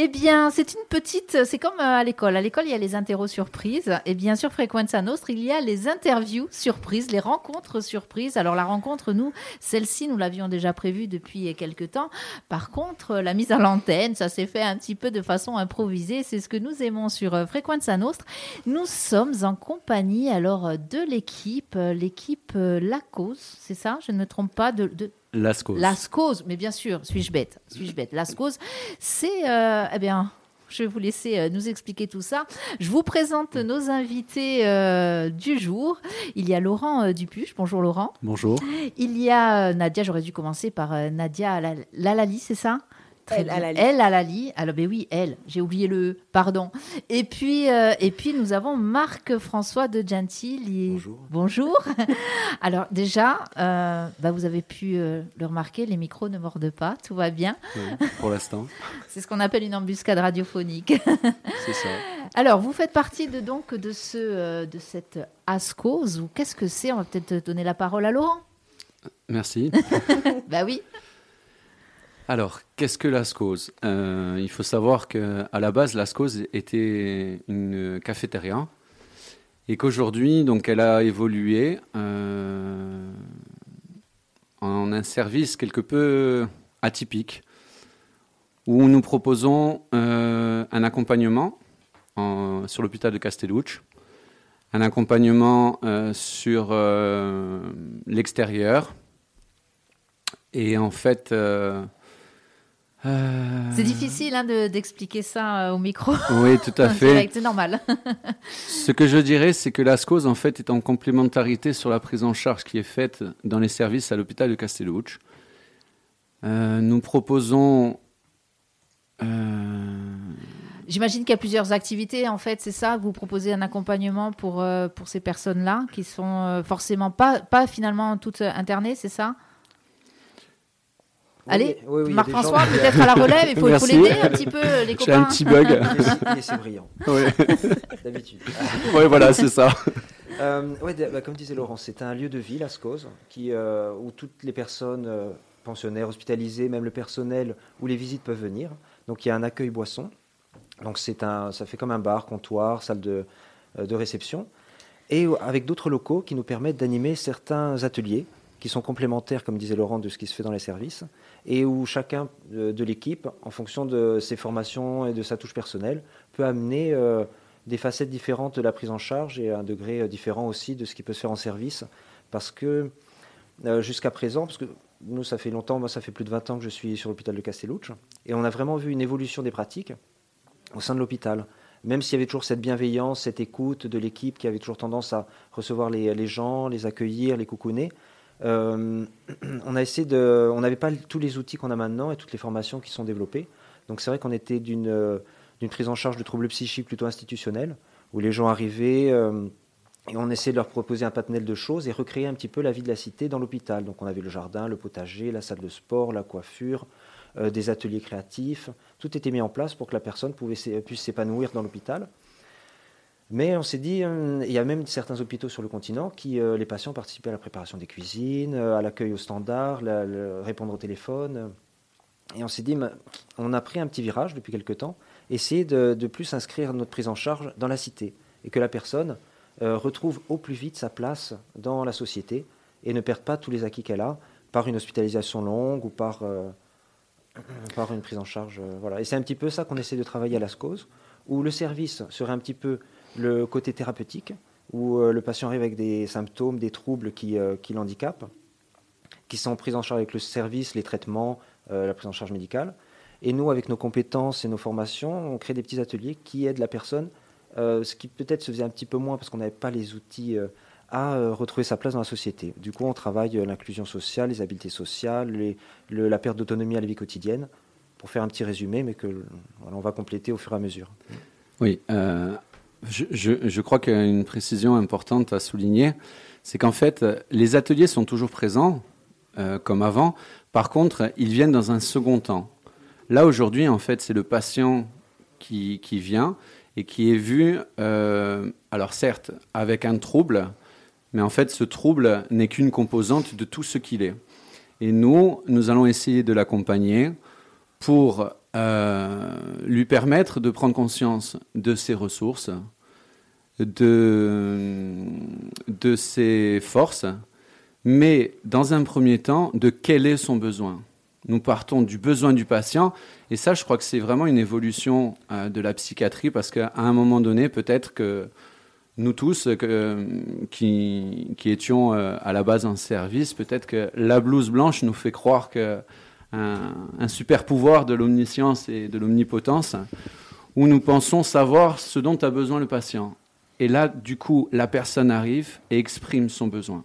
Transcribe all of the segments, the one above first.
Eh bien, c'est une petite. C'est comme euh, à l'école. À l'école, il y a les interros surprises. Et bien sûr, Frequenza Nostre, il y a les interviews surprises, les rencontres surprises. Alors, la rencontre, nous, celle-ci, nous l'avions déjà prévue depuis quelques temps. Par contre, la mise à l'antenne, ça s'est fait un petit peu de façon improvisée. C'est ce que nous aimons sur euh, Frequenza Nostre. Nous sommes en compagnie alors de l'équipe, euh, l'équipe La Cause, c'est ça? Je ne me trompe pas Lascause. Lascause, mais bien sûr, suis-je bête Suis-je bête Lascause, c'est, euh, eh bien, je vais vous laisser euh, nous expliquer tout ça. Je vous présente nos invités euh, du jour. Il y a Laurent Dupuche. Bonjour Laurent. Bonjour. Il y a Nadia, j'aurais dû commencer par Nadia Lalali, c'est ça? Elle, la Elle à la lit. Alors, ben oui, elle. J'ai oublié le pardon. Et puis, euh, et puis nous avons Marc-François de Gentil. Bonjour. Bonjour. Alors, déjà, euh, bah, vous avez pu euh, le remarquer, les micros ne mordent pas, tout va bien. pour l'instant. C'est ce qu'on appelle une embuscade radiophonique. C'est ça. Alors, vous faites partie de, donc de, ce, de cette ASCOS, ou qu'est-ce que c'est? On va peut-être donner la parole à Laurent. Merci. bah oui. Alors, qu'est-ce que l'Ascose euh, Il faut savoir qu'à la base, l'Ascose était une cafétéria et qu'aujourd'hui, elle a évolué euh, en un service quelque peu atypique où nous proposons euh, un accompagnement sur l'hôpital de Castellucci, un accompagnement sur l'extérieur et en fait euh, c'est difficile hein, d'expliquer ça euh, au micro. Oui, tout à fait. C'est normal. Ce que je dirais, c'est que l'ASCOS, en fait, est en complémentarité sur la prise en charge qui est faite dans les services à l'hôpital de Castellucci. Euh, nous proposons... J'imagine qu'il y a plusieurs activités, en fait, c'est ça Vous proposez un accompagnement pour, pour ces personnes-là, qui sont forcément pas, pas finalement toutes internées, c'est ça? Allez, Marc-François, peut-être à la relève, il faut, l'aider un petit peu, les copains. J'ai un petit bug. c'est brillant. D'habitude. oui, voilà, c'est ça. Euh, ouais, bah, comme disait Laurent, c'est un lieu de vie, la SCOS, qui, euh, où toutes les personnes euh, pensionnaires, hospitalisées, même le personnel, où les visites peuvent venir. Donc il y a un accueil boisson. Donc c'est un, ça fait comme un bar, comptoir, salle de, de réception. Et avec d'autres locaux qui nous permettent d'animer certains ateliers qui sont complémentaires, comme disait Laurent, de ce qui se fait dans les services et où chacun de, l'équipe, en fonction de ses formations et de sa touche personnelle, peut amener euh, des facettes différentes de la prise en charge et un degré euh, différent aussi de ce qui peut se faire en service. Parce que euh, jusqu'à présent, parce que nous, ça fait longtemps, moi, ça fait plus de 20 ans que je suis sur l'hôpital de Castellucci, et on a vraiment vu une évolution des pratiques au sein de l'hôpital. Même s'il y avait toujours cette bienveillance, cette écoute de l'équipe qui avait toujours tendance à recevoir les, les gens, les accueillir, les coucouner, euh, on a essayé de, on n'avait pas tous les outils qu'on a maintenant et toutes les formations qui sont développées. Donc c'est vrai qu'on était d'une euh, d'une prise en charge de troubles psychiques plutôt institutionnels, où les gens arrivaient euh, et on essayait de leur proposer un panel de choses et recréer un petit peu la vie de la cité dans l'hôpital. Donc on avait le jardin, le potager, la salle de sport, la coiffure, des ateliers créatifs. Tout était mis en place pour que la personne puisse s'épanouir dans l'hôpital. Mais on s'est dit, euh, il y a même certains hôpitaux sur le continent qui, euh, les patients participaient à la préparation des cuisines, euh, à l'accueil au standard, répondre au téléphone. Et on s'est dit, on a pris un petit virage depuis quelques temps, essayer de, plus inscrire notre prise en charge dans la cité et que la personne retrouve au plus vite sa place dans la société et ne perde pas tous les acquis qu'elle a par une hospitalisation longue ou par, une prise en charge. voilà. Et c'est un petit peu ça qu'on essaie de travailler à la SCOS, où le service serait un petit peu le côté thérapeutique, où euh, le patient arrive avec des symptômes, des troubles qui, euh, qui l'handicapent, qui sont pris en charge avec le service, les traitements, euh, la prise en charge médicale. Et nous, avec nos compétences et nos formations, on crée des petits ateliers qui aident la personne, ce qui peut-être se faisait un petit peu moins parce qu'on n'avait pas les outils à retrouver sa place dans la société. Du coup, on travaille l'inclusion sociale, les habiletés sociales, les, la perte d'autonomie à la vie quotidienne, pour faire un petit résumé, mais que on va compléter au fur et à mesure. Oui, je, crois qu'il y a une précision importante à souligner, c'est qu'en fait, les ateliers sont toujours présents, euh, comme avant. Par contre, ils viennent dans un second temps. Là, aujourd'hui, en fait, c'est le patient qui, vient et qui est vu, euh, alors certes, avec un trouble, mais en fait, ce trouble n'est qu'une composante de tout ce qu'il est. Et nous, nous allons essayer de l'accompagner pour lui permettre de prendre conscience de ses ressources, de, de ses forces, mais dans un premier temps, de quel est son besoin. Nous partons du besoin du patient, et ça, je crois que c'est vraiment une évolution euh, de la psychiatrie, parce qu'à un moment donné, peut-être que nous tous qui, qui, étions euh, à la base en service, peut-être que la blouse blanche nous fait croire que un super pouvoir de l'omniscience et de l'omnipotence, où nous pensons savoir ce dont a besoin le patient. Et là, du coup, la personne arrive et exprime son besoin.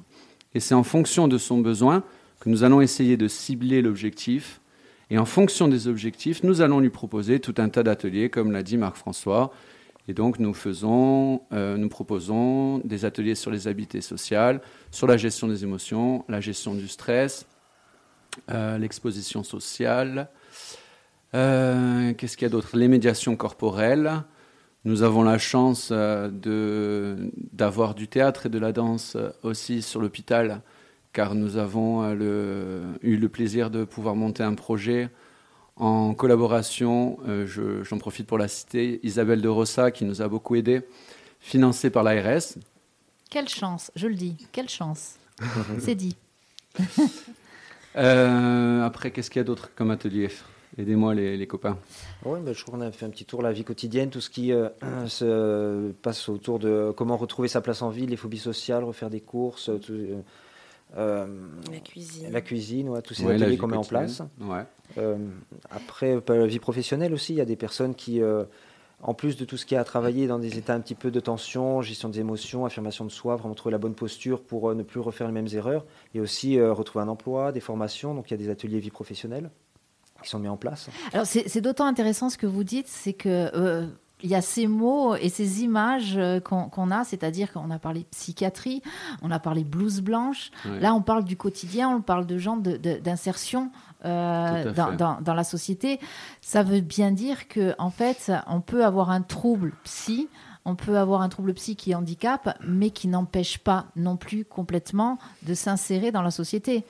Et c'est en fonction de son besoin que nous allons essayer de cibler l'objectif. Et en fonction des objectifs, nous allons lui proposer tout un tas d'ateliers, comme l'a dit Marc-François. Et donc, nous, faisons, euh, nous proposons des ateliers sur les habiletés sociales, sur la gestion des émotions, la gestion du stress, l'exposition sociale. Euh, qu'est-ce qu'il y a d'autre? Les médiations corporelles. Nous avons la chance euh, d'avoir du théâtre et de la danse euh, aussi sur l'hôpital, car nous avons euh, eu le plaisir de pouvoir monter un projet en collaboration, j'en profite pour la citer, Isabelle de Rossa, qui nous a beaucoup aidé, financé par l'ARS. Quelle chance, je le dis, quelle chance. C'est dit. après, qu'est-ce qu'il y a d'autre comme atelier Aidez-moi les, copains. Oui, bah, je crois qu'on a fait un petit tour de la vie quotidienne, tout ce qui euh, se passe autour de comment retrouver sa place en ville, les phobies sociales, refaire des courses, euh, euh, la cuisine, la cuisine ouais, tous ces ateliers qu'on met en place. après, la vie professionnelle aussi, il y a des personnes qui, en plus de tout ce qui a à travailler dans des états un petit peu de tension, gestion des émotions, affirmation de soi, vraiment trouver la bonne posture pour ne plus refaire les mêmes erreurs, et aussi retrouver un emploi, des formations, donc il y a des ateliers vie professionnelle qui sont mis en place. Alors c'est d'autant intéressant ce que vous dites, c'est que euh, il y a ces mots et ces images euh, qu'on a, c'est-à-dire qu'on a parlé psychiatrie, on a parlé blouse blanche. Là, on parle du quotidien, on parle de gens d'insertion euh, dans, dans, la société. Ça veut bien dire que en fait, on peut avoir un trouble psy. On peut avoir un trouble psy qui handicape, mais qui n'empêche pas non plus complètement de s'insérer dans la société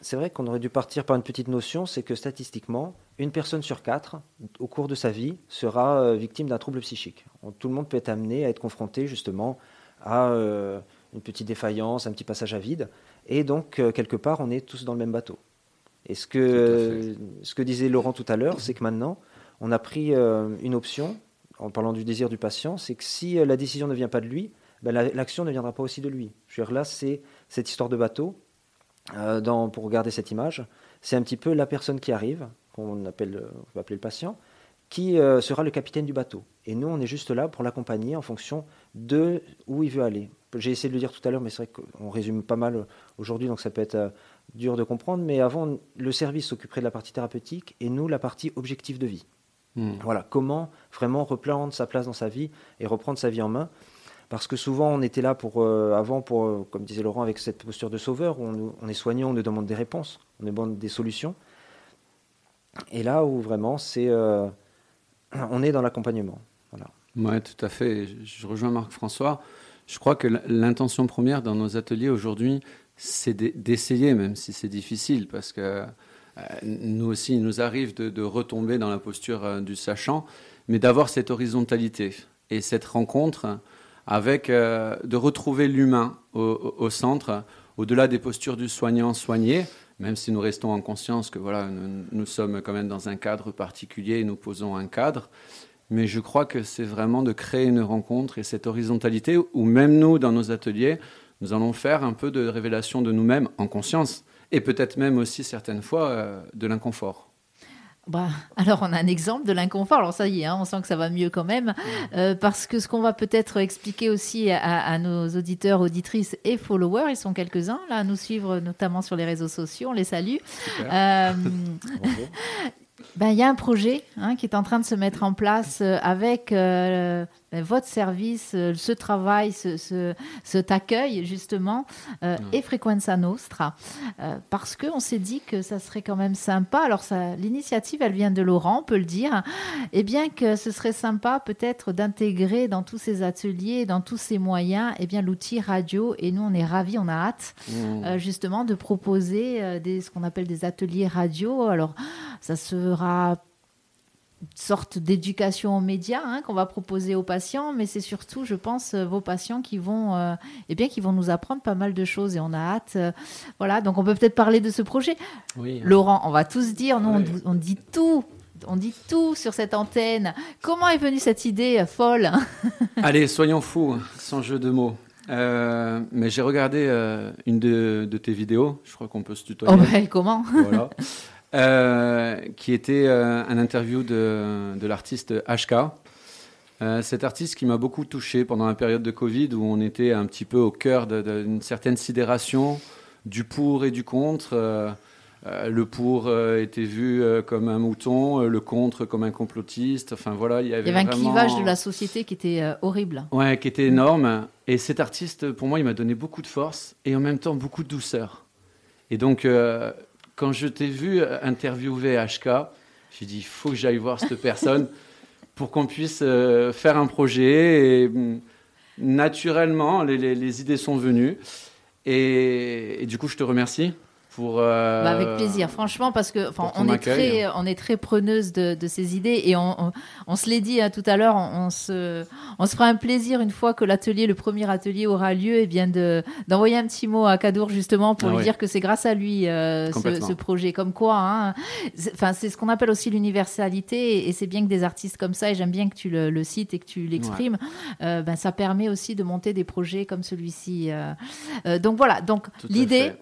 c'est vrai qu'on aurait dû partir par une petite notion, c'est que statistiquement, une personne sur quatre, au cours de sa vie, sera euh, victime d'un trouble psychique. Tout le monde peut être amené à être confronté justement à euh, une petite défaillance, un petit passage à vide, et donc euh, quelque part, on est tous dans le même bateau. Et ce que, ce que disait Laurent tout à l'heure, c'est que maintenant, on a pris une option, en parlant du désir du patient, c'est que si la décision ne vient pas de lui, ben, l'action ne viendra pas aussi de lui. Je veux dire, là, c'est cette histoire de bateau, euh, dans, pour regarder cette image, c'est un petit peu la personne qui arrive, qu'on appelle, on va appeler le patient, qui euh, sera le capitaine du bateau. Et nous, on est juste là pour l'accompagner en fonction de où il veut aller. J'ai essayé de le dire tout à l'heure, mais c'est vrai qu'on résume pas mal aujourd'hui, donc ça peut être euh, dur de comprendre. Mais avant, le service s'occuperait de la partie thérapeutique et nous, la partie objectif de vie. Hmm. Voilà, comment vraiment reprendre sa place dans sa vie et reprendre sa vie en main parce que souvent on était là pour euh, avant pour euh, comme disait Laurent avec cette posture de sauveur où on, est soignant on nous demande des réponses on nous demande des solutions. Et là où vraiment c'est euh, on est dans l'accompagnement. Voilà. Ouais tout à fait. Je rejoins Marc François je crois que l'intention première dans nos ateliers aujourd'hui c'est d'essayer même si c'est difficile parce que nous aussi il nous arrive de retomber dans la posture du sachant mais d'avoir cette horizontalité et cette rencontre avec euh, de retrouver l'humain au, centre, au-delà des postures du soignant soigné, même si nous restons en conscience que voilà, nous, sommes quand même dans un cadre particulier et nous posons un cadre. Mais je crois que c'est vraiment de créer une rencontre et cette horizontalité où même nous, dans nos ateliers, nous allons faire un peu de révélation de nous-mêmes en conscience et peut-être même aussi certaines fois euh, de l'inconfort. Bah, alors, on a un exemple de l'inconfort. Alors, ça y est, hein, on sent que ça va mieux quand même. Euh, parce que ce qu'on va peut-être expliquer aussi à, nos auditeurs, auditrices et followers, ils sont quelques-uns là à nous suivre, notamment sur les réseaux sociaux. On les salue. Euh, ben, il y a un projet hein, qui est en train de se mettre en place euh, avec ben, votre service, euh, ce travail, ce, cet accueil justement euh, et Frequenza Nostra, euh, parce qu'on s'est dit que ça serait quand même sympa. Alors l'initiative, elle vient de Laurent, on peut le dire, et bien que ce serait sympa peut-être d'intégrer dans tous ces ateliers, dans tous ces moyens, et eh bien l'outil radio. Et nous, on est ravis, on a hâte mmh. justement de proposer des, ce qu'on appelle des ateliers radio. Alors ça sera sorte d'éducation aux médias hein, qu'on va proposer aux patients, mais c'est surtout, je pense, euh, vos patients qui vont, euh, eh bien, qui vont nous apprendre pas mal de choses et on a hâte. euh, voilà, donc on peut peut-être parler de ce projet. Oui. Laurent, on va tous dire, nous, on, dit- on dit tout. On dit tout sur cette antenne. Comment est venue cette idée folle Allez, soyons fous, sans jeu de mots. Euh, mais j'ai regardé euh, une de, de tes vidéos, je crois qu'on peut se tutoyer. Oh, ben, Comment? Voilà. Euh, qui était euh, un interview de, de l'artiste HK. Euh, cet artiste qui m'a beaucoup touché pendant la période de Covid où on était un petit peu au cœur d'une certaine sidération du pour et du contre. Euh, euh, le pour était vu comme un mouton, le contre comme un complotiste. Enfin voilà, il y avait, Il y avait un clivage de la société qui était horrible. Ouais, qui était énorme. Et cet artiste, pour moi, il m'a donné beaucoup de force et en même temps beaucoup de douceur. Et donc, quand je t'ai vu interviewer HK, j'ai dit, il faut que j'aille voir cette personne pour qu'on puisse euh, faire un projet. Et hum, naturellement, les, les- les idées sont venues. Et, et du coup, je te remercie pour... euh, Bah, avec plaisir, franchement, parce que on est accueil. très, on est très preneuse de, de ces idées et on, on, on se l'est dit hein, tout à l'heure, on, on se, on se fera un plaisir une fois que l'atelier, le premier atelier aura lieu, et bien de d'envoyer un petit mot à Cadour justement pour Ah lui dire que c'est grâce à lui euh, ce, projet. Comme quoi, hein, c'est- enfin c'est ce qu'on appelle aussi l'universalité et, et c'est bien que des artistes comme ça et j'aime bien que tu le, le cites et que tu l'exprimes. euh, ben ça permet aussi de monter des projets comme celui-ci. donc voilà, donc l'idée.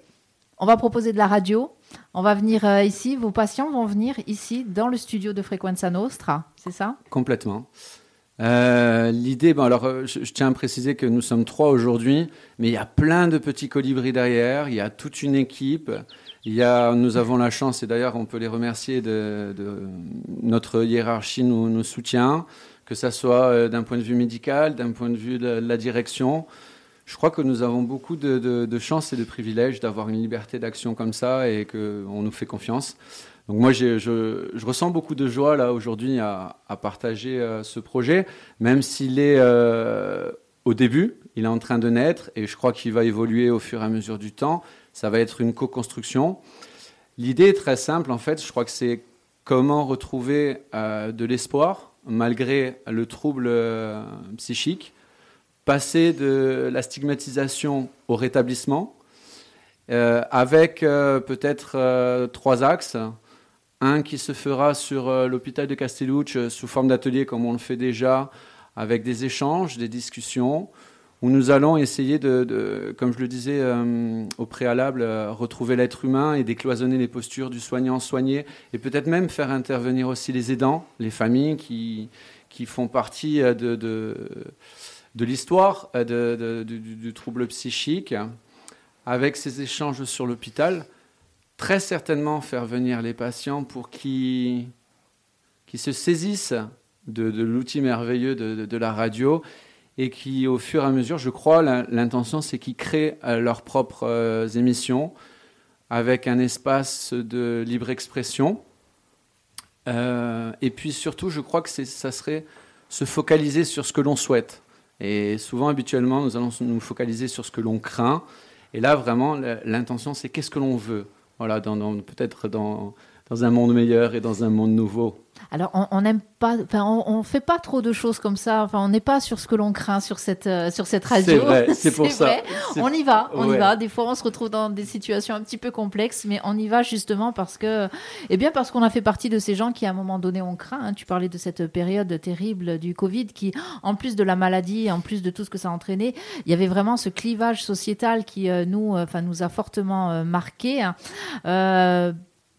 On va proposer de la radio. On va venir euh, ici. Vos patients vont venir ici dans le studio de Frequenza Nostra. C'est ça? Complètement. Euh, L'idée, bon, alors, euh, je, tiens à préciser que nous sommes trois aujourd'hui, mais il y a plein de petits colibris derrière. Il y a toute une équipe. Il y a, nous avons la chance, et d'ailleurs, on peut les remercier de, notre hiérarchie nous, nous soutient, que ça soit d'un point de vue médical, d'un point de vue de la direction. Je crois que nous avons beaucoup de, de, chance et de privilèges d'avoir une liberté d'action comme ça et qu'on nous fait confiance. Donc moi, je, ressens beaucoup de joie là aujourd'hui à, partager euh, ce projet, même s'il est euh, au début, il est en train de naître et je crois qu'il va évoluer au fur et à mesure du temps. Ça va être une co-construction. L'idée est très simple en fait. Je crois que c'est comment retrouver euh, de l'espoir malgré le trouble psychique, passer de la stigmatisation au rétablissement, euh, avec euh, peut-être euh, trois axes. Un qui se fera sur l'hôpital de Castellucci sous forme d'atelier comme on le fait déjà, avec des échanges, des discussions, où nous allons essayer de, comme je le disais au préalable, retrouver l'être humain et décloisonner les postures du soignant soigné, et peut-être même faire intervenir aussi les aidants, les familles qui, qui font partie de, de l'histoire euh, du, trouble psychique, avec ces échanges sur l'hôpital, très certainement faire venir les patients pour qu'ils qui se saisissent de, l'outil merveilleux de, la radio et qui, au fur et à mesure, je crois, l'intention, c'est qu'ils créent euh, leurs propres euh, émissions avec un espace de libre expression. Et puis surtout, je crois que ça serait se focaliser sur ce que l'on souhaite. Et souvent, habituellement, nous allons nous focaliser sur ce que l'on craint. Et là, vraiment, l'intention, c'est qu'est-ce que l'on veut? Voilà, peut-être dans, dans un monde meilleur et dans un monde nouveau. Alors, on on n'aime pas, enfin, on, on fait pas trop de choses comme ça. Enfin, on n'est pas sur ce que l'on craint sur cette euh, sur cette radio. C'est vrai, c'est pour ça. vrai. On y va, on y va. Des fois, on se retrouve dans des situations un petit peu complexes, mais on y va justement parce que, eh bien, parce qu'on a fait partie de ces gens qui, à un moment donné, ont craint. hein. Tu parlais de cette période terrible du Covid, qui, en plus de la maladie, en plus de tout ce que ça a entraîné, il y avait vraiment ce clivage sociétal qui euh, nous, euh, enfin, nous a fortement euh, marqué. hein.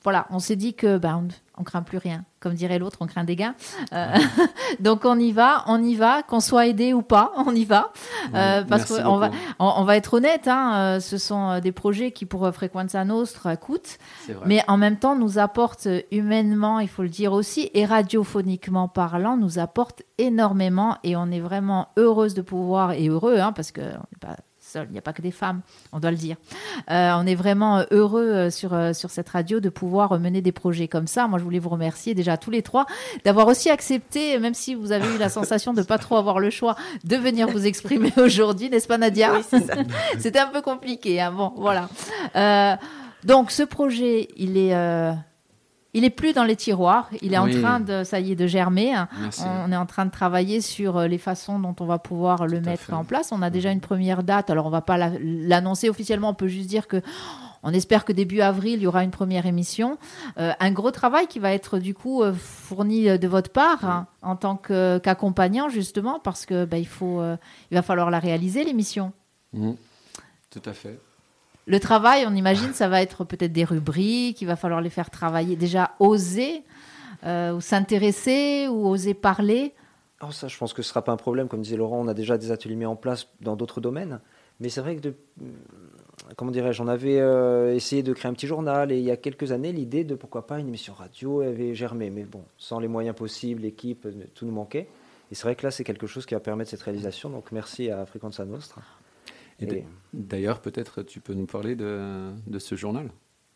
Voilà, on s'est dit que ben, on, on craint plus rien, comme dirait l'autre, on craint des gains. Euh, donc on y va, on y va, qu'on soit aidé ou pas, on y va. Euh, parce qu'on va, on, on va être honnête, hein, euh, ce sont des projets qui pour Frequenza Nostra coûtent, mais en même temps nous apportent humainement, il faut le dire aussi, et radiophoniquement parlant, nous apportent énormément et on est vraiment heureuse de pouvoir, et heureux, hein, parce qu'on n'est pas seul, il n'y a pas que des femmes, on doit le dire. Euh, on est vraiment euh, heureux euh, sur, sur cette radio de pouvoir mener des projets comme ça. Moi, je voulais vous remercier déjà tous les trois d'avoir aussi accepté, même si vous avez eu la sensation de pas trop avoir le choix, de venir vous exprimer aujourd'hui, n'est-ce pas Nadia Oui. C'était un peu compliqué. hein. Bon, voilà. Euh, donc, ce projet, il est, euh, Il est plus dans les tiroirs. Il est Oui. en train de, ça y est, de germer. Merci. On est en train de travailler sur euh, les façons dont on va pouvoir le Tout mettre fait. en place. On a déjà une première date. Alors, on va pas la- l'annoncer officiellement. On peut juste dire que on espère que début avril, il y aura une première émission. Euh, un gros travail qui va être du coup euh, fourni de votre part hein, en tant qu'accompagnant justement parce que bah, il faut, euh, il va falloir la réaliser l'émission. Mhm. Tout à fait. Le travail, on imagine, ça va être peut-être des rubriques, il va falloir les faire travailler. Déjà, oser euh, ou s'intéresser ou oser parler. Oh, ça, je pense que ce sera pas un problème. Comme disait Laurent, on a déjà des ateliers mis en place dans d'autres domaines. Mais c'est vrai que, de, comment dirais-je, on avait euh, essayé de créer un petit journal et il y a quelques années, l'idée de pourquoi pas une émission radio avait germé. Mais bon, sans les moyens possibles, l'équipe, euh, tout nous manquait. Et c'est vrai que là, c'est quelque chose qui va permettre cette réalisation. Donc merci à Frequenza Nostra. Et Et- d- D'ailleurs, peut-être tu peux nous parler de, de ce journal?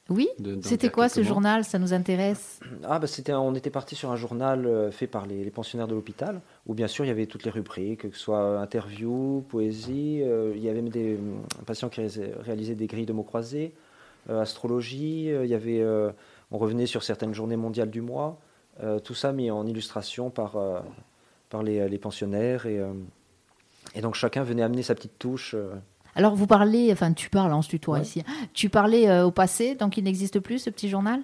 Oui, c'était quoi ce journal? Ça nous intéresse. Ah, bah, c'était, on était parti sur un journal euh, fait par les, les pensionnaires de l'hôpital, où bien sûr il y avait toutes les rubriques, que ce soit interview, poésie, euh, il y avait même des patients qui réalisaient, des grilles de mots croisés, euh, astrologie, euh, il y avait, euh, on revenait sur certaines journées mondiales du mois, euh, tout ça mis en illustration par, euh, par les, les pensionnaires, et, euh, et donc chacun venait amener sa petite touche. Alors, vous parlez, enfin, tu parles, on se tutoie Ouais. ici. Tu parlais euh, au passé, donc il n'existe plus ce petit journal?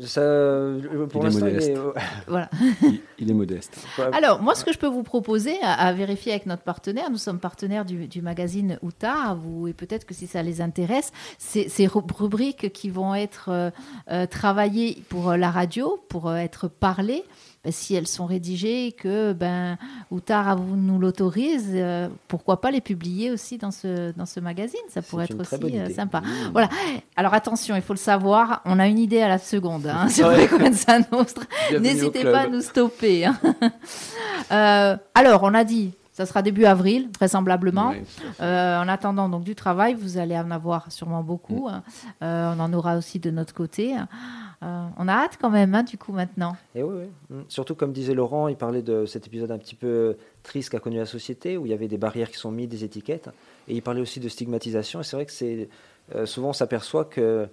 Ça, euh, pour Il est l'instant, il modeste. est- Voilà. Il, il est modeste. Alors, moi, ce que je peux vous proposer à, à vérifier avec notre partenaire, nous sommes partenaires du, du magazine Outa, vous, et peut-être que si ça les intéresse, c'est ces ru- rubriques qui vont être euh, travaillées pour la radio, pour euh, être parlées, ben, si elles sont rédigées et que ben, Outa vous nous l'autorise, euh, pourquoi pas les publier aussi dans ce, dans ce magazine Ça pourrait être aussi euh, sympa. Mmh. Voilà. Alors attention, il faut le savoir, on a une idée à la seconde hein, sur Ouais. Frequenza Nostra. Bienvenue au N'hésitez pas à nous stopper. hein. Euh, alors, on a dit, ça sera début avril, vraisemblablement. Ouais. Euh, en attendant donc du travail, vous allez en avoir sûrement beaucoup. hein. Euh, on en aura aussi de notre côté. Euh, on a hâte quand même, hein, du coup, maintenant. Et oui, oui. Mm. Surtout, comme disait Laurent, il parlait de cet épisode un petit peu triste qu'a connu la société, où il y avait des barrières qui sont mises, des étiquettes. Et il parlait aussi de stigmatisation. Et c'est vrai que c'est euh, souvent, on s'aperçoit que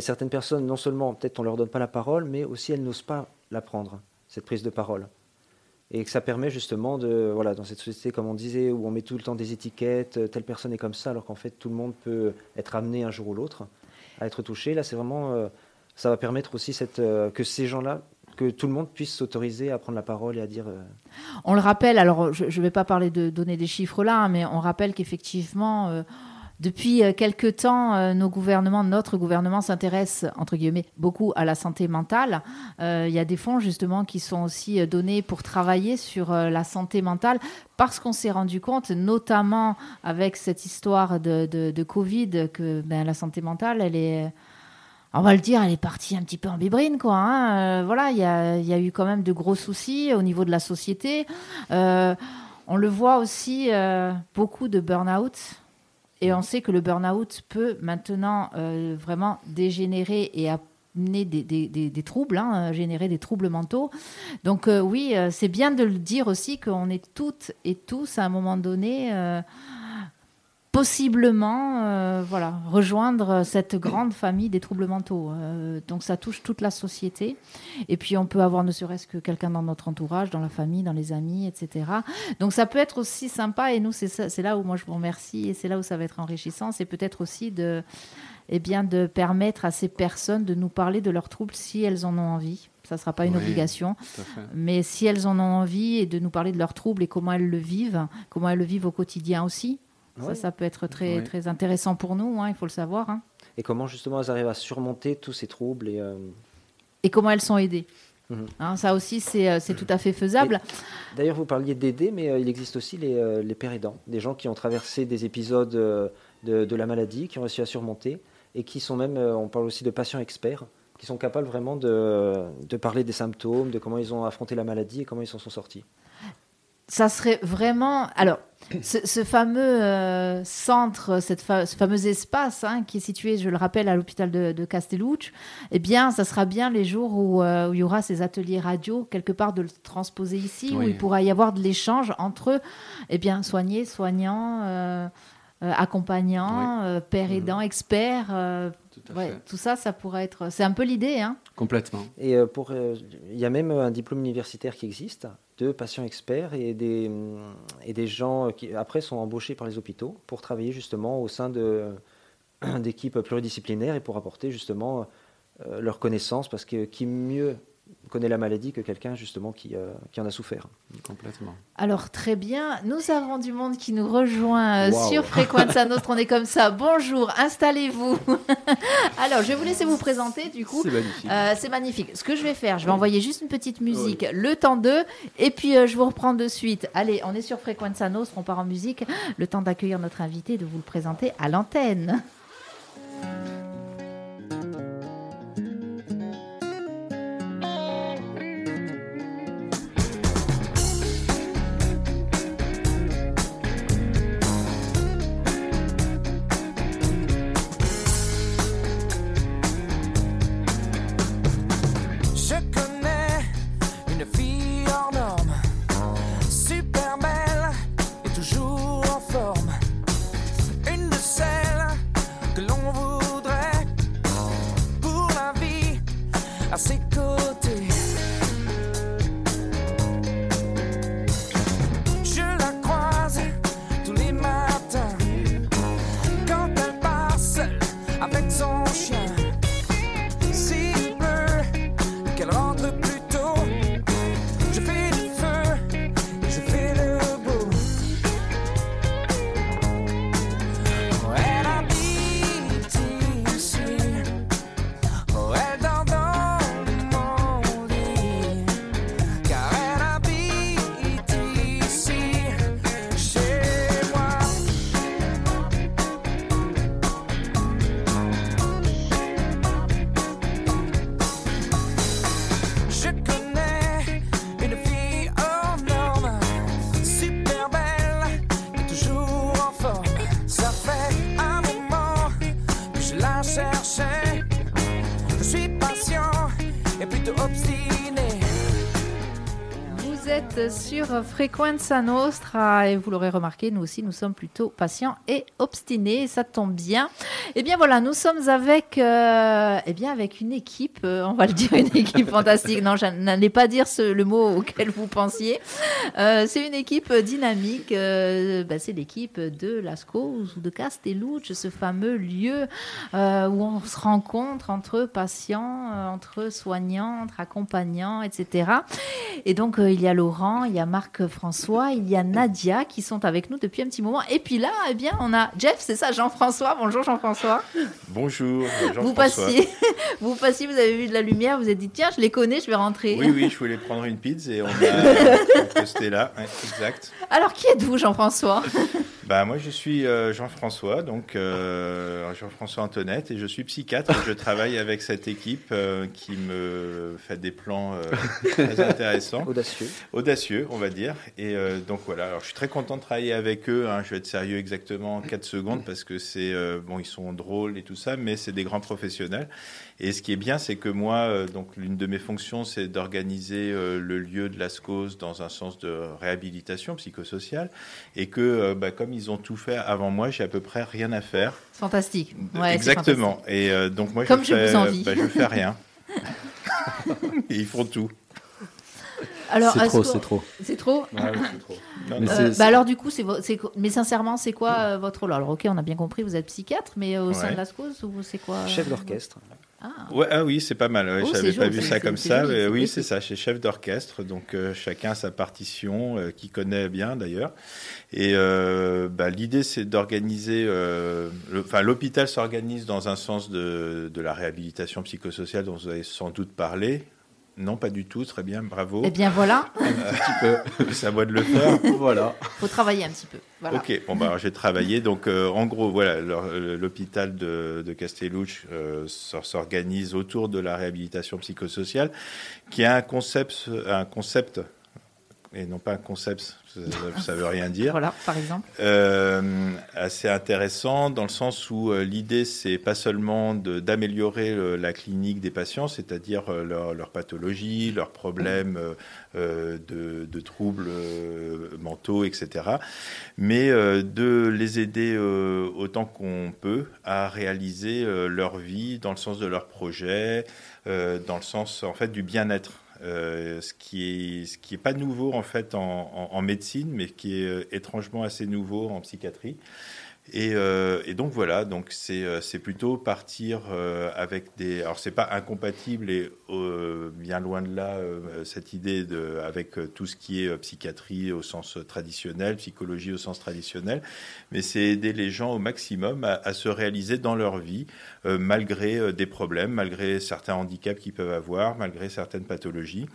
certaines personnes, non seulement, peut-être on leur donne pas la parole, mais aussi elles n'osent pas la prendre, cette prise de parole. Et que ça permet justement de, voilà, dans cette société, comme on disait, où on met tout le temps des étiquettes, euh, telle personne est comme ça, alors qu'en fait, tout le monde peut être amené un jour ou l'autre à être touché. Là, c'est vraiment, ça va permettre aussi euh, que ces gens-là, que tout le monde puisse s'autoriser à prendre la parole et à dire. euh, On le rappelle, alors je ne vais pas parler de donner des chiffres là, hein, mais on rappelle qu'effectivement, euh, depuis quelque temps, nos gouvernements, notre gouvernement s'intéresse, entre guillemets, beaucoup à la santé mentale. Il y a des fonds justement qui sont aussi donnés pour travailler sur la santé mentale parce qu'on s'est rendu compte, notamment avec cette histoire de Covid, que ben, la santé mentale, elle est on va le dire, elle est partie un petit peu en bibrine, quoi. hein. Euh, voilà, il y a, eu quand même de gros soucis au niveau de la société. Euh, on le voit aussi, euh, beaucoup de burn-out. Et on sait que le burn-out peut maintenant vraiment dégénérer et amener des, troubles, hein, générer des troubles mentaux. Donc oui, c'est bien de le dire aussi qu'on est toutes et tous à un moment donné possiblement euh, voilà, rejoindre cette grande famille des troubles mentaux. Euh, donc ça touche toute la société. Et puis on peut avoir ne serait-ce que quelqu'un dans notre entourage, dans la famille, dans les amis, etc. Donc ça peut être aussi sympa. Et nous, c'est là où moi je vous remercie et c'est là où ça va être enrichissant. C'est peut-être aussi de, eh bien, de permettre à ces personnes de nous parler de leurs troubles si elles en ont envie. Ça ne sera pas une Oui. obligation. Mais si elles en ont envie et de nous parler de leurs troubles et comment elles le vivent, comment elles le vivent au quotidien aussi, ça, Ouais. ça peut être très, Ouais. très intéressant pour nous, hein, il faut le savoir. hein. Et comment justement elles arrivent à surmonter tous ces troubles et, euh, Et comment elles sont aidées. Mhm. Hein, ça aussi, c'est euh, c'est tout à fait faisable. D'ailleurs, vous parliez d'aider, mais euh, il existe aussi les, euh, les pères aidants, des gens qui ont traversé des épisodes de, de la maladie, qui ont réussi à surmonter, et qui sont même, on parle aussi de patients experts, qui sont capables vraiment de, de parler des symptômes, de comment ils ont affronté la maladie et comment ils s'en sont sortis. ça serait vraiment. Alors, ce, ce fameux euh, centre, cette fa- ce fameux espace hein, qui est situé, je le rappelle, à l'hôpital de, de Castellucci, eh bien, ça sera bien les jours où, euh, où il y aura ces ateliers radio, quelque part de le transposer ici, où il pourra y avoir de l'échange entre, eh bien, soignés, soignants. euh, accompagnant, père Mhm. aidant, expert. Tout à ouais, fait. tout ça, ça pourrait être. C'est un peu l'idée, hein Complètement. Et pour, euh, il y a même un diplôme universitaire qui existe de patients experts et des, hum, et des gens qui après sont embauchés par les hôpitaux pour travailler justement au sein d'équipes pluridisciplinaires et pour apporter justement euh, leurs connaissances parce que qui mieux connaît la maladie que quelqu'un justement qui, euh, qui en a souffert. Complètement. Alors très bien, nous avons du monde qui nous rejoint euh, Wow. sur Frequenza Nostra, on est comme ça. Bonjour, installez-vous. Alors je vais vous laisser vous présenter du coup. C'est magnifique. Euh, c'est magnifique. Ce que je vais faire, je vais envoyer juste une petite musique, le temps d'eux, et puis euh, je vous reprends de suite. Allez, on est sur Frequenza Nostra, on part en musique. Le temps d'accueillir notre invité et de vous le présenter à l'antenne. Et plutôt obstiné. Vous êtes sur Frequenza Nostra et vous l'aurez remarqué, nous aussi nous sommes plutôt patients et obstinés, ça tombe bien. Et bien voilà, nous sommes avec, euh, eh bien avec une équipe, euh, on va le dire, une équipe fantastique. Non, je n'allais pas dire ce- le mot auquel vous pensiez. Euh, c'est une équipe dynamique, bah, c'est l'équipe de Lascaux ou de Castellucci, ce fameux lieu où on se rencontre entre patients, entre soignants, entre accompagnants, etc. Et donc, il y a Laurent, il y a Marc-François, il y a Nadia qui sont avec nous depuis un petit moment. Et puis là, eh bien, on a Jeff, c'est ça, Jean-François. Bonjour Jean-François. Bonjour, Vous Jean-François. passiez, vous passiez, vous avez vu de la lumière, vous vous êtes dit, tiens, je les connais, je vais rentrer. Oui, oui, je voulais prendre une pizza et on a posté là, ouais, exact. Alors, qui êtes-vous, Jean-François? Bah, moi, je suis euh, Jean-François, donc euh, Jean-François Antoinette, et je suis psychiatre. je travaille avec cette équipe euh, qui me fait des plans très intéressants, Audacieux. audacieux, on va dire. Et donc voilà, alors je suis très content de travailler avec eux. hein. Je vais être sérieux exactement en 4 secondes parce que c'est bon, ils sont drôles et tout ça, mais c'est des grands professionnels. Et ce qui est bien, c'est que moi, donc l'une de mes fonctions, c'est d'organiser le lieu de la SCOS dans un sens de réhabilitation psychosociale, et que bah, comme ils ont tout fait avant moi, j'ai à peu près rien à faire. Fantastique. Ouais, Exactement. Et euh, donc moi, Comme je, je fais, vous envie. bah, je fais rien. et ils font tout. Alors, c'est trop, c'est trop. C'est trop non. Euh, bah alors du coup, c'est, mais sincèrement, c'est quoi euh, votre rôle? Alors ok, on a bien compris, vous êtes psychiatre, mais euh, au sein de la SCOS, ou c'est quoi euh, Chef d'orchestre. Ah, Ouais, ah oui, c'est pas mal. ouais, Oh, J'avais pas joli, vu ça comme ça. joli, mais c'est oui, c'est ça. Chez chef d'orchestre, donc euh, chacun a sa partition, euh, qui connaît bien d'ailleurs. Et euh, bah, l'idée, c'est d'organiser. euh, Enfin, l'hôpital s'organise dans un sens de, de la réhabilitation psychosociale dont vous avez sans doute parlé. Non, pas du tout. Très bien, bravo. Eh bien voilà, C'est à moi de le faire. voilà. faut travailler un petit peu. Voilà. Ok, bon bah alors, j'ai travaillé donc euh, en gros voilà l'hôpital de, de Castellucci euh, s'or- s'organise autour de la réhabilitation psychosociale, qui a un concept un concept et non pas un concept, ça ne veut rien dire. Voilà, par exemple. Euh, assez intéressant dans le sens où euh, l'idée, c'est pas seulement d'améliorer la clinique des patients, c'est-à-dire euh, leur, leur pathologie, leurs problèmes euh, de, de troubles mentaux, etc., mais euh, de les aider autant qu'on peut à réaliser leur vie dans le sens de leur projet, euh, dans le sens en fait du bien-être. Euh, ce qui est ce qui est pas nouveau en fait en, en- médecine, mais qui est euh, étrangement assez nouveau en psychiatrie. Et, euh, et donc voilà, donc c'est euh, plutôt partir euh, avec des. Alors c'est pas incompatible et bien loin de là cette idée de avec tout ce qui est psychiatrie au sens traditionnel, psychologie au sens traditionnel, mais c'est aider les gens au maximum à, à se réaliser dans leur vie malgré des problèmes, malgré certains handicaps qu'ils peuvent avoir, malgré certaines pathologies.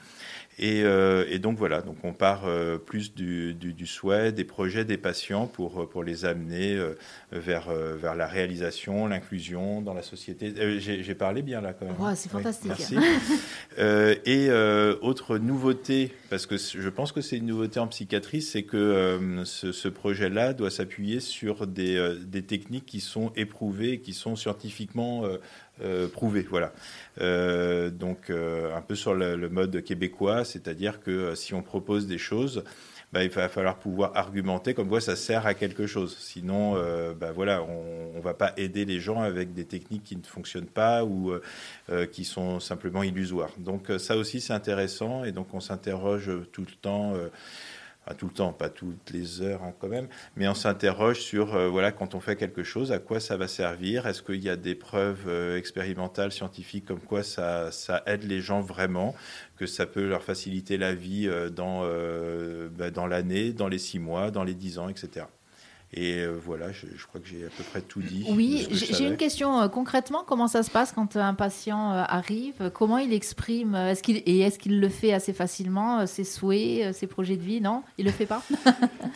Et, euh, et donc voilà, donc on part euh, plus du, du, du souhait, des projets des patients pour, euh, pour les amener euh, vers, euh, vers la réalisation, l'inclusion dans la société. Euh, J'ai parlé bien là quand même. Ouais, c'est Oui, fantastique. merci. Euh, et euh, autre nouveauté, parce que je pense que c'est une nouveauté en psychiatrie, c'est que euh, ce, ce projet-là doit s'appuyer sur des, euh, des techniques qui sont éprouvées, qui sont scientifiquement euh, prouvées. Voilà. Euh, donc euh, un peu sur le, mode québécois, c'est-à-dire que euh, si on propose des choses, bah, il va falloir pouvoir argumenter comme quoi ça sert à quelque chose. Sinon, bah, voilà, on ne va pas aider les gens avec des techniques qui ne fonctionnent pas ou qui sont simplement illusoires. Donc ça aussi c'est intéressant et donc on s'interroge tout le temps. Enfin, tout le temps, pas toutes les heures hein, quand même, mais on s'interroge sur, euh, voilà, quand on fait quelque chose, à quoi ça va servir? Est-ce qu'il y a des preuves euh, expérimentales, scientifiques, comme quoi ça, aide les gens vraiment, que ça peut leur faciliter la vie euh, bah, dans l'année, dans les six mois, dans les dix ans, etc. Et euh, voilà, je, je crois que j'ai à peu près tout dit. Oui, ce j'ai une question euh, concrètement. Comment ça se passe quand un patient euh, arrive? Comment il exprime euh, Est-ce qu'il et est-ce qu'il le fait assez facilement euh, ses souhaits, euh, ses projets de vie? Non, il le fait pas?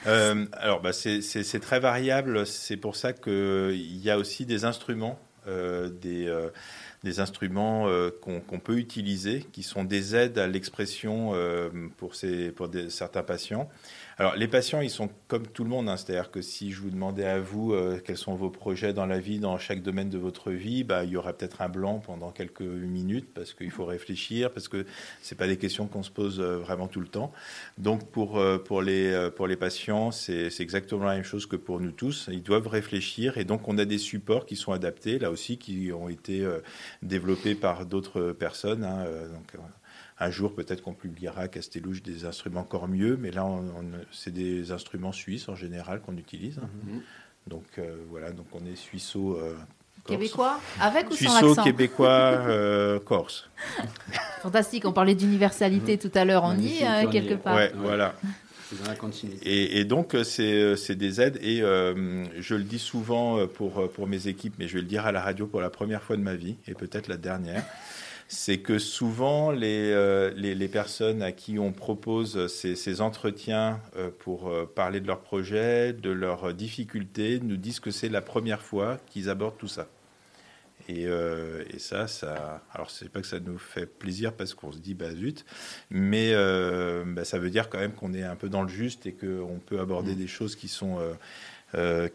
Euh, alors, bah, c'est- très variable. C'est pour ça qu'il y a aussi des instruments, euh, des, euh, des instruments euh, qu'on peut utiliser, qui sont des aides à l'expression euh, pour, ces, pour des- certains patients. Alors, les patients, ils sont comme tout le monde. hein. C'est-à-dire que si je vous demandais à vous euh, quels sont vos projets dans la vie, dans chaque domaine de votre vie, bah, il y aurait peut-être un blanc pendant quelques minutes parce qu'il faut réfléchir, parce que c'est pas des questions qu'on se pose euh, vraiment tout le temps. Donc pour, euh, pour, les, pour les patients, c'est exactement la même chose que pour nous tous. Ils doivent réfléchir et donc on a des supports qui sont adaptés, là aussi, qui ont été développés par d'autres personnes. hein. Donc, un jour, peut-être qu'on publiera à Castellouche des instruments encore mieux, mais là, on- on- c'est des instruments suisses en général qu'on utilise. Mhm. Donc euh, voilà, donc on est suisseau. euh. Québécois Avec ou sans Suisseau, accent québécois, euh, corse. Fantastique. On parlait d'universalité tout à l'heure. On y est quelque part. Ouais, Ouais. voilà. C'est dans la continuité. Et, et donc, c'est c'est des aides. Et euh, je le dis souvent pour, pour mes équipes, mais je vais le dire à la radio pour la première fois de ma vie, et peut-être la dernière. C'est que souvent, les, euh, les, les personnes à qui on propose ces, ces entretiens euh, pour euh, parler de leurs projets, de leurs difficultés, nous disent que c'est la première fois qu'ils abordent tout ça. Et, et ça, ça, alors c'est pas que ça nous fait plaisir parce qu'on se dit bah zut, mais bah, ça veut dire quand même qu'on est un peu dans le juste et qu'on peut aborder des choses qui sont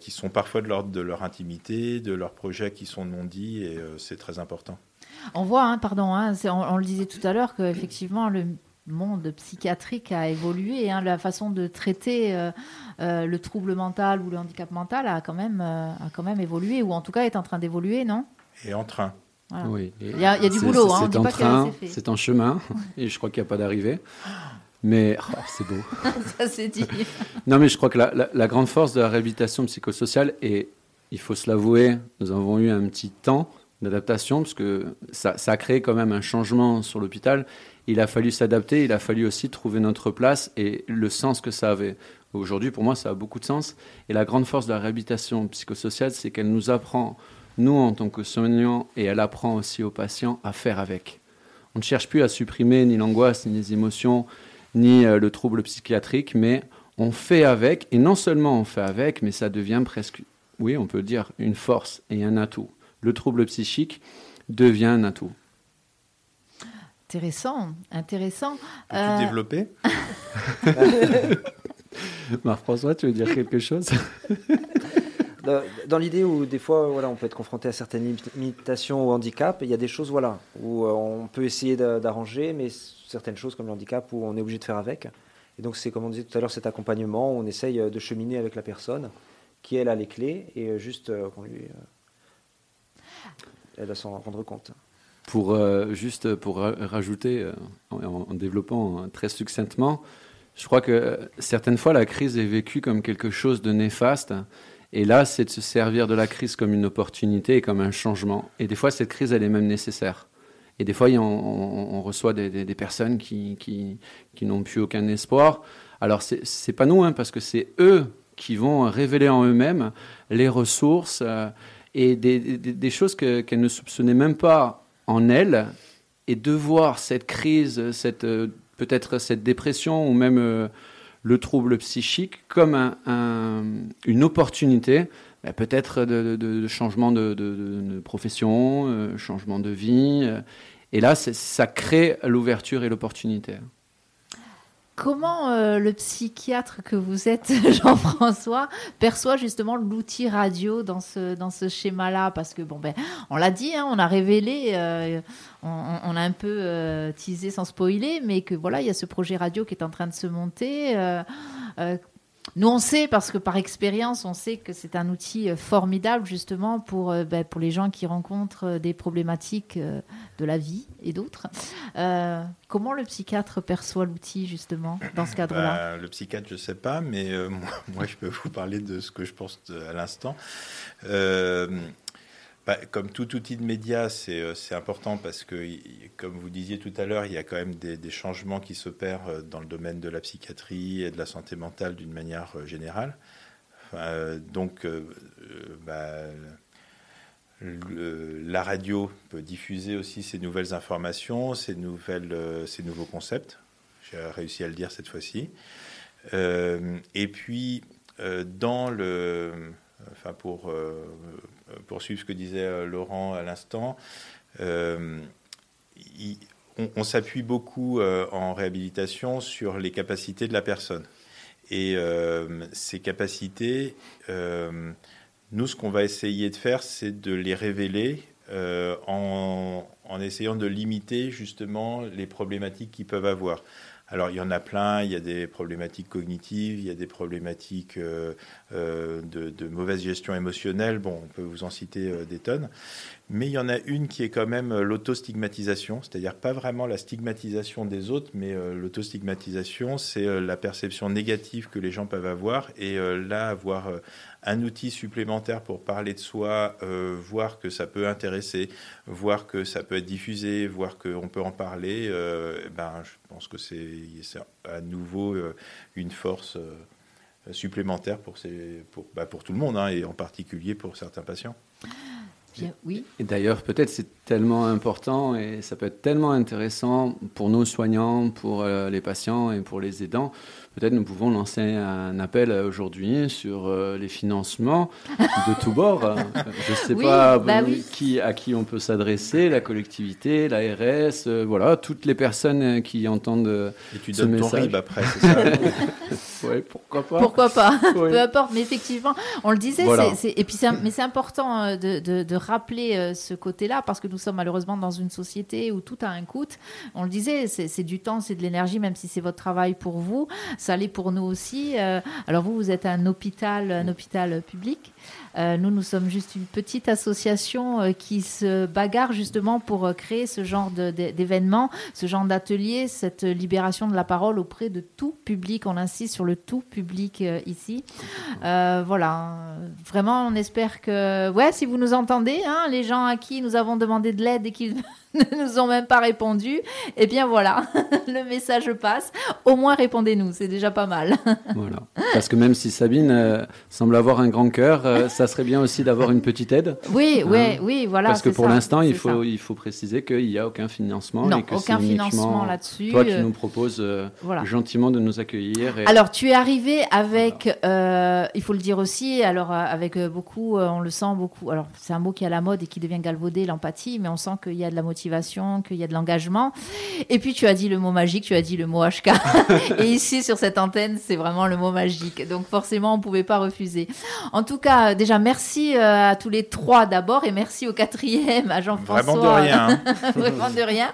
qui sont parfois de l'ordre de leur intimité, de leurs projets qui sont non dits et c'est très important. On voit, hein, pardon, hein, c'est- on, on le disait tout à l'heure, qu'effectivement, le monde psychiatrique a évolué. hein, la façon de traiter euh, euh, le trouble mental ou le handicap mental a quand, même, euh, a quand même évolué, ou en tout cas est en train d'évoluer, non? Et en train. Voilà. Oui. Il y a, il y a du C'est- boulot, c'est- hein, c'est en train, c'est en chemin, et je crois qu'il n'y a pas d'arrivée. Mais oh, c'est beau. Ça c'est dit. Non, mais je crois que la, la- la grande force de la réhabilitation psychosociale, et il faut se l'avouer, nous avons eu un petit temps d'adaptation, parce que ça, ça a créé quand même un changement sur l'hôpital. Il a fallu s'adapter, il a fallu aussi trouver notre place et le sens que ça avait. Aujourd'hui, pour moi, ça a beaucoup de sens. Et la grande force de la réhabilitation psychosociale, c'est qu'elle nous apprend, nous en tant que soignants, et elle apprend aussi aux patients à faire avec. On ne cherche plus à supprimer ni l'angoisse, ni les émotions, ni euh, le trouble psychiatrique, mais on fait avec, et non seulement on fait avec, mais ça devient presque, oui, on peut dire, une force et un atout. Le trouble psychique devient un atout. Intéressant, intéressant. Peux-tu Euh, développer? Marc-François, tu veux dire quelque chose? Dans, l'idée où des fois, voilà, on peut être confronté à certaines limit- limitations ou handicap, il y a des choses, voilà, où euh, on peut essayer d'a- d'arranger, mais certaines choses comme le handicap où on est obligé de faire avec. Et donc c'est comme on disait tout à l'heure, cet accompagnement, où on essaye euh, de cheminer avec la personne qui elle a les clés et euh, juste qu'on lui aide à s'en rendre compte. Pour euh, juste pour ra- rajouter, euh, en, développant euh, très succinctement, je crois que euh, certaines fois la crise est vécue comme quelque chose de néfaste, et là c'est de se servir de la crise comme une opportunité et comme un changement. Et des fois cette crise elle est même nécessaire. Et des fois on, reçoit des, personnes qui, qui, n'ont plus aucun espoir. Alors c'est c'est pas nous, hein, parce que c'est eux qui vont révéler en eux-mêmes les ressources et des, choses que- qu'elles ne soupçonnaient même pas en elles. Et de voir cette crise, cette, euh, peut-être cette dépression ou même euh, le trouble psychique comme un- un- une opportunité, ben, peut-être de, changement de, profession, euh, changement de vie. et là, ça crée l'ouverture et l'opportunité. Comment euh, le psychiatre que vous êtes, Jean-François, perçoit justement l'outil radio dans ce, dans ce schéma-là? Parce que, bon, ben, on l'a dit, hein, on a révélé, euh, on, a un peu euh, teasé sans spoiler, mais que voilà, il y a ce projet radio qui est en train de se monter. Nous, on sait, parce que par expérience, on sait que c'est un outil euh, formidable justement pour, euh, ben, pour les gens qui rencontrent euh, des problématiques de la vie et d'autres. Euh, comment le psychiatre perçoit l'outil justement dans ce cadre-là? Bah, Le psychiatre, je ne sais pas, mais euh, moi, moi, je peux vous parler de ce que je pense à l'instant. Euh, bah, comme tout outil de média, c'est euh, important parce que, comme vous disiez tout à l'heure, il y a quand même des, changements qui s'opèrent euh, dans le domaine de la psychiatrie et de la santé mentale d'une manière euh, générale. Donc, bah, la radio peut diffuser aussi ces nouvelles informations, ces, nouvelles, ces nouveaux concepts. J'ai réussi à le dire cette fois-ci. Et puis, dans le, enfin pour euh, poursuivre ce que disait euh, Laurent à l'instant, euh, il- on, s'appuie beaucoup euh, en réhabilitation sur les capacités de la personne. Et euh, ces capacités, euh, nous, ce qu'on va essayer de faire, c'est de les révéler euh, en, en essayant de limiter justement les problématiques qu'ils peuvent avoir. Alors, il y en a plein, il y a des problématiques cognitives, il y a des problématiques euh, euh, de, mauvaise gestion émotionnelle, bon, on peut vous en citer euh, des tonnes, mais il y en a une qui est quand même l'autostigmatisation, c'est-à-dire pas vraiment la stigmatisation des autres, mais l'autostigmatisation, c'est la perception négative que les gens peuvent avoir, et là, avoir un outil supplémentaire pour parler de soi, euh, voir que ça peut intéresser, voir que ça peut être diffusé, voir qu'on peut en parler, euh, ben, je pense que c'est à nouveau euh, une force euh, supplémentaire pour, ces, pour, bah, pour tout le monde, hein, et en particulier pour certains patients. Bien, Oui. Et d'ailleurs, peut-être c'est tellement important et ça peut être tellement intéressant pour nos soignants, pour euh, les patients et pour les aidants. Peut-être nous pouvons lancer un appel aujourd'hui sur euh, les financements de tous bords. Je ne sais Oui, pas bah vous, oui. qui, à qui on peut s'adresser, la collectivité, l'ARS, euh, voilà, toutes les personnes qui entendent. Et tu Ce donnes ton message. RIB après, c'est ça ouais, pourquoi pas Pourquoi pas Oui. Peu importe, mais effectivement, on le disait, Voilà. et puis mais c'est important de, de- de rappeler ce côté-là parce que nous sommes malheureusement dans une société où tout a un coût. On le disait, c'est c'est du temps, c'est de l'énergie, même si c'est votre travail pour vous, ça l'est pour nous aussi. Euh, alors vous, vous êtes un hôpital, un hôpital public. Euh, nous, nous sommes juste une petite association euh, qui se bagarre justement pour euh, créer ce genre d'événements, ce genre d'atelier, cette libération de la parole auprès de tout public. On insiste sur le tout public ici. Voilà, vraiment, on espère que, ouais, si vous nous entendez, hein, les gens à qui nous avons demandé de l'aide et qui ne nous ont même pas répondu, eh bien voilà, le message passe. Au moins répondez-nous, c'est déjà pas mal. Voilà. Parce que même si Sabine semble avoir un grand cœur, euh, ça serait bien aussi d'avoir une petite aide. Oui, Hein oui, oui, voilà. Parce que pour l'instant, il faut, ça. il faut préciser qu'il n'y a aucun financement. Non, et que aucun financement là-dessus. Toi qui euh, nous proposes euh, voilà. gentiment de nous accueillir. Et... Alors, tu es arrivé avec, euh, il faut le dire aussi, alors avec beaucoup, on le sent beaucoup. Alors, c'est un mot qui est à la mode et qui devient galvaudé, l'empathie, mais on sent qu'il y a de la motivation, qu'il y a de l'engagement. Et puis tu as dit le mot magique, tu as dit le mot HK. et ici, sur cette antenne, c'est vraiment le mot magique. Donc forcément, on ne pouvait pas refuser. En tout cas, déjà, merci euh, à tous les trois d'abord et merci au quatrième, à Jean-François. Vraiment de rien. hein. Vraiment de rien.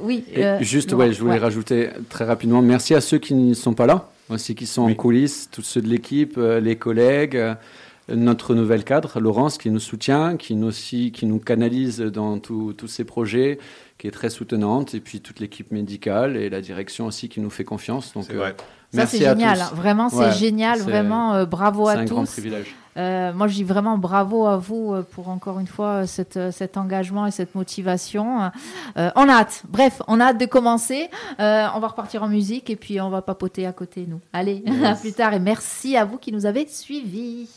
Oui. Euh, juste, ouais, je voulais ouais. rajouter très rapidement, merci à ceux qui ne sont pas là, aussi qui sont en coulisses, tous ceux de l'équipe, euh, les collègues, notre nouvel cadre, Laurence, qui nous soutient, qui nous, aussi, qui nous canalise dans tous tous ces projets, qui est très soutenante, et puis toute l'équipe médicale et la direction aussi qui nous fait confiance. Donc, C'est euh, vrai. Ça, merci c'est à génial. tous. hein. Vraiment, c'est Ouais, génial. c'est- Vraiment, euh, bravo C'est à un grand tous. privilège. Euh, moi, je dis vraiment bravo à vous euh, pour encore une fois euh, cette, euh, cet engagement et cette motivation. Euh, on a hâte. Bref, on a hâte de commencer. Euh, on va repartir en musique et puis on va papoter à côté nous. Allez, à plus tard et merci à vous qui nous avez suivis.